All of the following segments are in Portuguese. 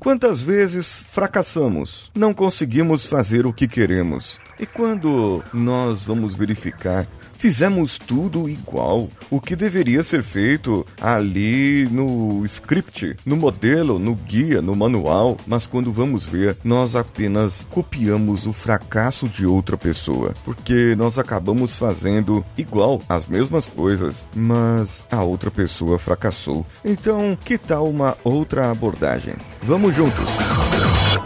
Quantas vezes fracassamos? Não conseguimos fazer o que queremos. E quando nós vamos verificar Fizemos tudo igual. O que deveria ser feito ali no script, no modelo, no guia, no manual, mas quando vamos ver, nós apenas copiamos o fracasso de outra pessoa, porque nós acabamos fazendo igual as mesmas coisas, mas a outra pessoa fracassou. Então, que tal uma outra abordagem? Vamos juntos.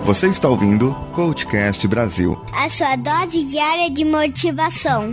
Você está ouvindo Coachcast Brasil. A sua dose diária de motivação.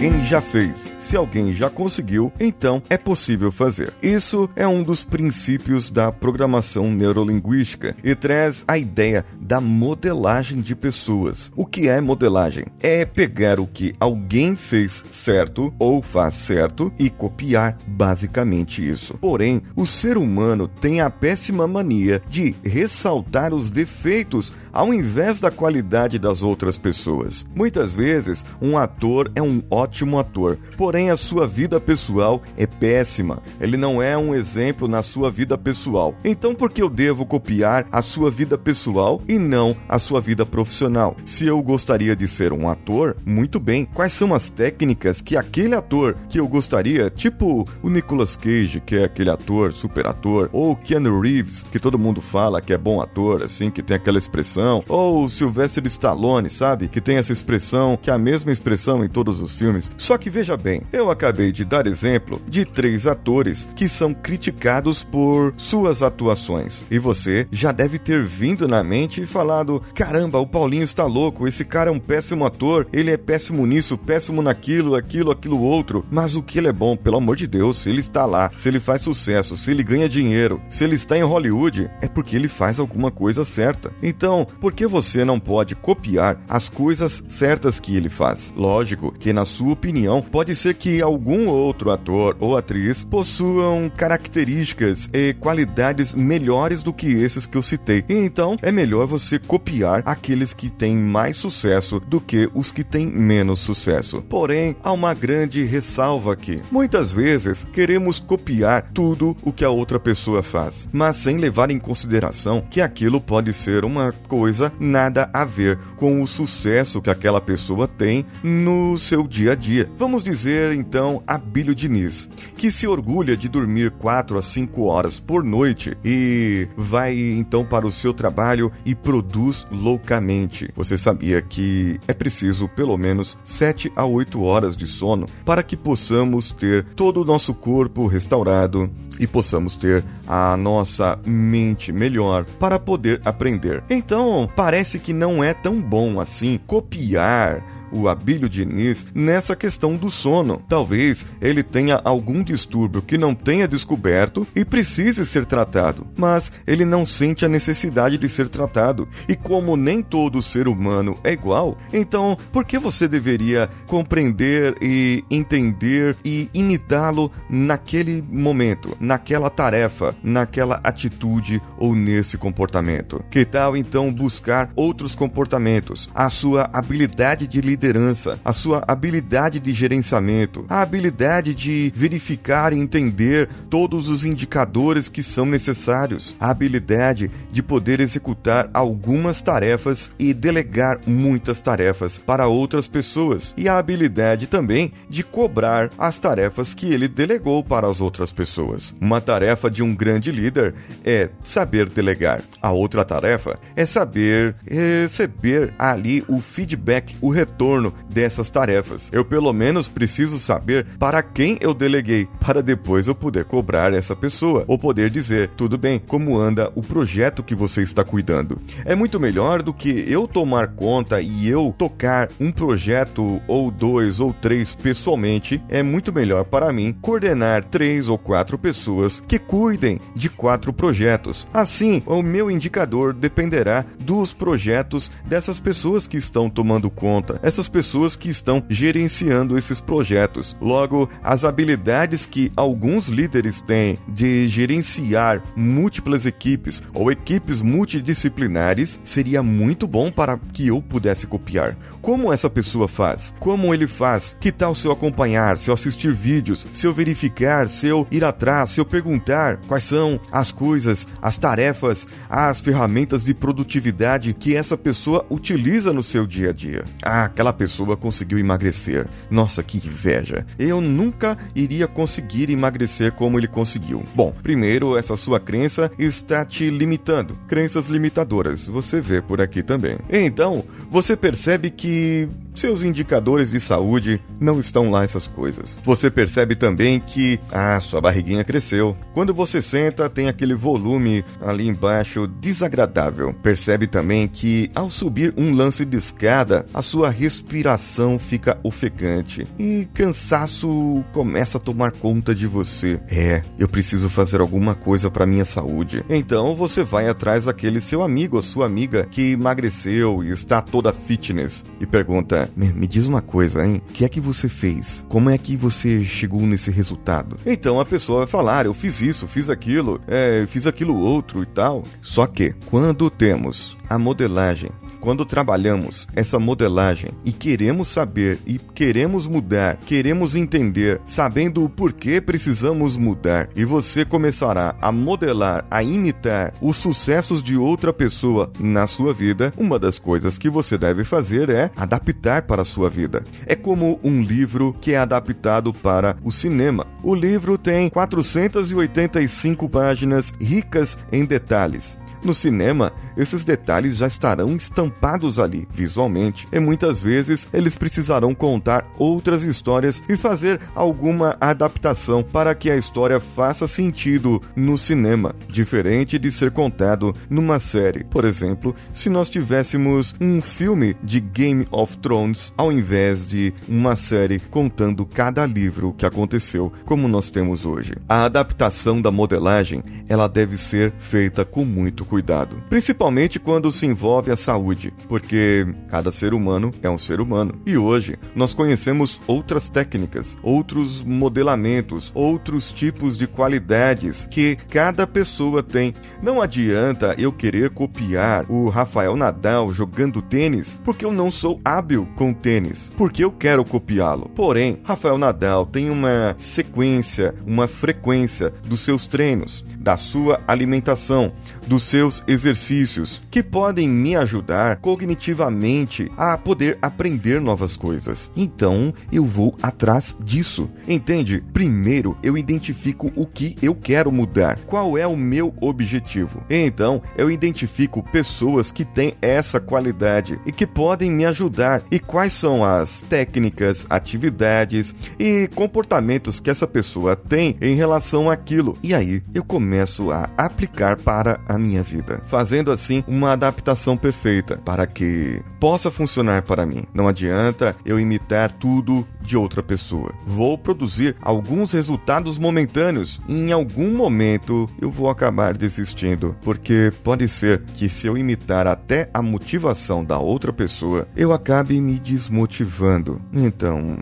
Alguém já fez, se alguém já conseguiu, então é possível fazer. Isso é um dos princípios da programação neurolinguística e traz a ideia da modelagem de pessoas. O que é modelagem? É pegar o que alguém fez certo ou faz certo e copiar basicamente isso. Porém, o ser humano tem a péssima mania de ressaltar os defeitos ao invés da qualidade das outras pessoas. Muitas vezes, um ator é um ótimo ator, porém a sua vida pessoal é péssima. Ele não é um exemplo na sua vida pessoal. Então, por que eu devo copiar a sua vida pessoal e não a sua vida profissional? Se eu gostaria de ser um ator, muito bem. Quais são as técnicas que aquele ator que eu gostaria, tipo o Nicolas Cage, que é aquele ator, super ator, ou Keanu Reeves, que todo mundo fala que é bom ator, assim, que tem aquela expressão, ou o Sylvester Stallone, sabe? Que tem essa expressão, que é a mesma expressão em todos os filmes. Só que veja bem, eu acabei de dar exemplo de três atores que são criticados por suas atuações. E você já deve ter vindo na mente e falado: caramba, o Paulinho está louco, esse cara é um péssimo ator, ele é péssimo nisso, péssimo naquilo, aquilo, aquilo outro. Mas o que ele é bom, pelo amor de Deus, se ele está lá, se ele faz sucesso, se ele ganha dinheiro, se ele está em Hollywood, é porque ele faz alguma coisa certa. Então, por que você não pode copiar as coisas certas que ele faz? Lógico que, na sua opinião, pode ser que algum outro ator ou atriz possuam características e qualidades melhores do que esses que eu citei. Então, é melhor você copiar aqueles que têm mais sucesso do que os que têm menos sucesso. Porém, há uma grande ressalva aqui. Muitas vezes queremos copiar tudo o que a outra pessoa faz, mas sem levar em consideração que aquilo pode ser uma coisa nada a ver com o sucesso que aquela pessoa tem no seu dia a dia. Vamos dizer então a Bílio Diniz, que se orgulha de dormir 4 a 5 horas por noite e vai então para o seu trabalho e produz loucamente. Você sabia que é preciso pelo menos 7 a 8 horas de sono para que possamos ter todo o nosso corpo restaurado e possamos ter a nossa mente melhor para poder aprender. Então, parece que não é tão bom assim copiar o Abílio Diniz nessa questão do sono. Talvez ele tenha algum distúrbio que não tenha descoberto e precise ser tratado, mas ele não sente a necessidade de ser tratado. E como nem todo ser humano é igual, então por que você deveria compreender e entender e imitá-lo naquele momento, naquela tarefa, naquela atitude ou nesse comportamento? Que tal então buscar outros comportamentos, a sua habilidade de liderança? Liderança, a sua habilidade de gerenciamento, a habilidade de verificar e entender todos os indicadores que são necessários, a habilidade de poder executar algumas tarefas e delegar muitas tarefas para outras pessoas, e a habilidade também de cobrar as tarefas que ele delegou para as outras pessoas. Uma tarefa de um grande líder é saber delegar. A outra tarefa é saber receber ali o feedback, o retorno retorno dessas tarefas. Eu pelo menos preciso saber para quem eu deleguei, para depois eu poder cobrar essa pessoa ou poder dizer, tudo bem, como anda o projeto que você está cuidando. É muito melhor do que eu tomar conta e eu tocar um projeto ou dois ou três pessoalmente. É muito melhor para mim coordenar três ou quatro pessoas que cuidem de quatro projetos. Assim, o meu indicador dependerá dos projetos dessas pessoas que estão tomando conta. Essas essas pessoas que estão gerenciando esses projetos. Logo, as habilidades que alguns líderes têm de gerenciar múltiplas equipes ou equipes multidisciplinares seria muito bom para que eu pudesse copiar. Como essa pessoa faz? Como ele faz? Que tal se eu acompanhar, se eu assistir vídeos, se eu verificar, se eu ir atrás, se eu perguntar quais são as coisas, as tarefas, as ferramentas de produtividade que essa pessoa utiliza no seu dia a dia? Ah, aquela pessoa conseguiu emagrecer. Nossa, que inveja. Eu nunca iria conseguir emagrecer como ele conseguiu. Bom, primeiro, essa sua crença está te limitando. Crenças limitadoras, você vê por aqui também. Então, você percebe que seus indicadores de saúde não estão lá essas coisas. Você percebe também que ah, sua barriguinha cresceu. Quando você senta, tem aquele volume ali embaixo desagradável. Percebe também que ao subir um lance de escada, a sua respiração fica ofegante e cansaço começa a tomar conta de você. É, eu preciso fazer alguma coisa para minha saúde. Então você vai atrás daquele seu amigo ou sua amiga que emagreceu e está toda fitness e pergunta: me, me diz uma coisa, hein? O que é que você fez? Como é que você chegou nesse resultado? Então a pessoa vai falar: eu fiz isso, fiz aquilo, é, fiz aquilo outro e tal. Só que quando temos a modelagem quando trabalhamos essa modelagem e queremos saber e queremos mudar, queremos entender, sabendo o porquê precisamos mudar, e você começará a modelar, a imitar os sucessos de outra pessoa na sua vida, uma das coisas que você deve fazer é adaptar para a sua vida. É como um livro que é adaptado para o cinema. O livro tem 485 páginas ricas em detalhes. No cinema, esses detalhes já estarão estampados ali, visualmente, e muitas vezes eles precisarão contar outras histórias e fazer alguma adaptação para que a história faça sentido no cinema, diferente de ser contado numa série. Por exemplo, se nós tivéssemos um filme de Game of Thrones ao invés de uma série contando cada livro que aconteceu, como nós temos hoje. A adaptação da modelagem, ela deve ser feita com muito cuidado, principalmente quando se envolve a saúde, porque cada ser humano é um ser humano. E hoje nós conhecemos outras técnicas, outros modelamentos, outros tipos de qualidades que cada pessoa tem. Não adianta eu querer copiar o Rafael Nadal jogando tênis, porque eu não sou hábil com tênis, porque eu quero copiá-lo. Porém, Rafael Nadal tem uma sequência, uma frequência dos seus treinos, da sua alimentação, dos seus exercícios, que podem me ajudar cognitivamente a poder aprender novas coisas. Então, eu vou atrás disso. Entende? Primeiro, eu identifico o que eu quero mudar, qual é o meu objetivo. Então, eu identifico pessoas que têm essa qualidade e que podem me ajudar e quais são as técnicas, atividades e comportamentos que essa pessoa tem em relação àquilo. E aí, eu começo a aplicar para a minha vida, fazendo assim uma adaptação perfeita para que possa funcionar para mim. Não adianta eu imitar tudo de outra pessoa. Vou produzir alguns resultados momentâneos e em algum momento eu vou acabar desistindo, porque pode ser que se eu imitar até a motivação da outra pessoa, eu acabe me desmotivando. Então,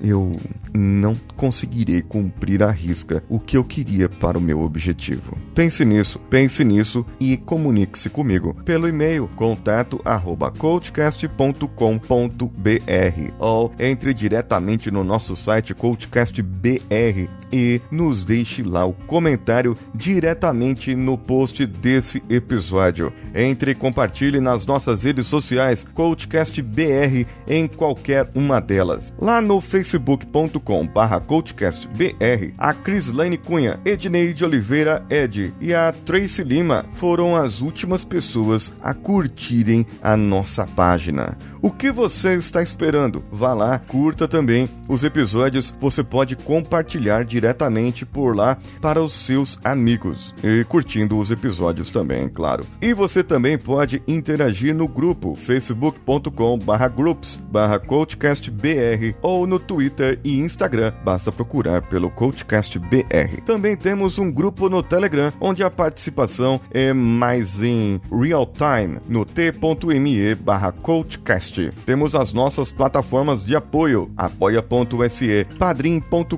eu não conseguirei cumprir à risca o que eu queria para o meu objetivo. Pense nisso, pense nisso e comunique-se comigo pelo e-mail contato@coachcast.com.br ou entre diretamente no nosso site coachcast.br e nos deixe lá o comentário diretamente no post desse episódio. Entre e compartilhe nas nossas redes sociais coachcast.br em qualquer uma delas. Lá no facebook.com barra coachcastbr, a Crislane Cunha, Edneide Oliveira Ed e a Tracy Lima foram as últimas pessoas a curtirem a nossa página. O que você está esperando? Vá lá, curta também os episódios. Você pode compartilhar diretamente por lá para os seus amigos e curtindo os episódios também, claro. E você também pode interagir no grupo facebook.com/groups/coachcastbr ou no Twitter e Instagram. Basta procurar pelo CoachCastBR. Também temos um grupo no Telegram onde a participação é mais em real time no t.me coachcast. Temos as nossas plataformas de apoio, apoia.se, padrim.com.br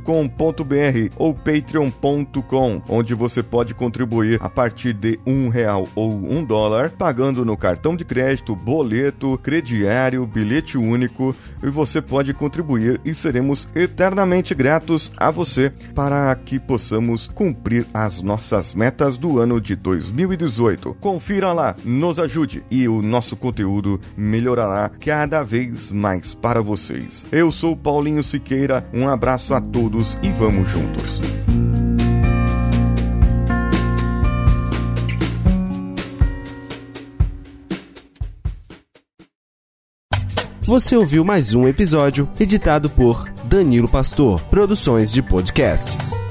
ou patreon.com, onde você pode contribuir a partir de um real ou um dólar, pagando no cartão de crédito, boleto, crediário, bilhete único, e você pode contribuir e seremos eternamente gratos a você para que possamos cumprir as nossas metas do ano de 2018. Confira lá, nos ajude e o nosso conteúdo melhorará cada vez mais para vocês. Eu sou Paulinho Siqueira, um abraço a todos e vamos juntos. Você ouviu mais um episódio editado por Danilo Pastor, Produções de Podcasts.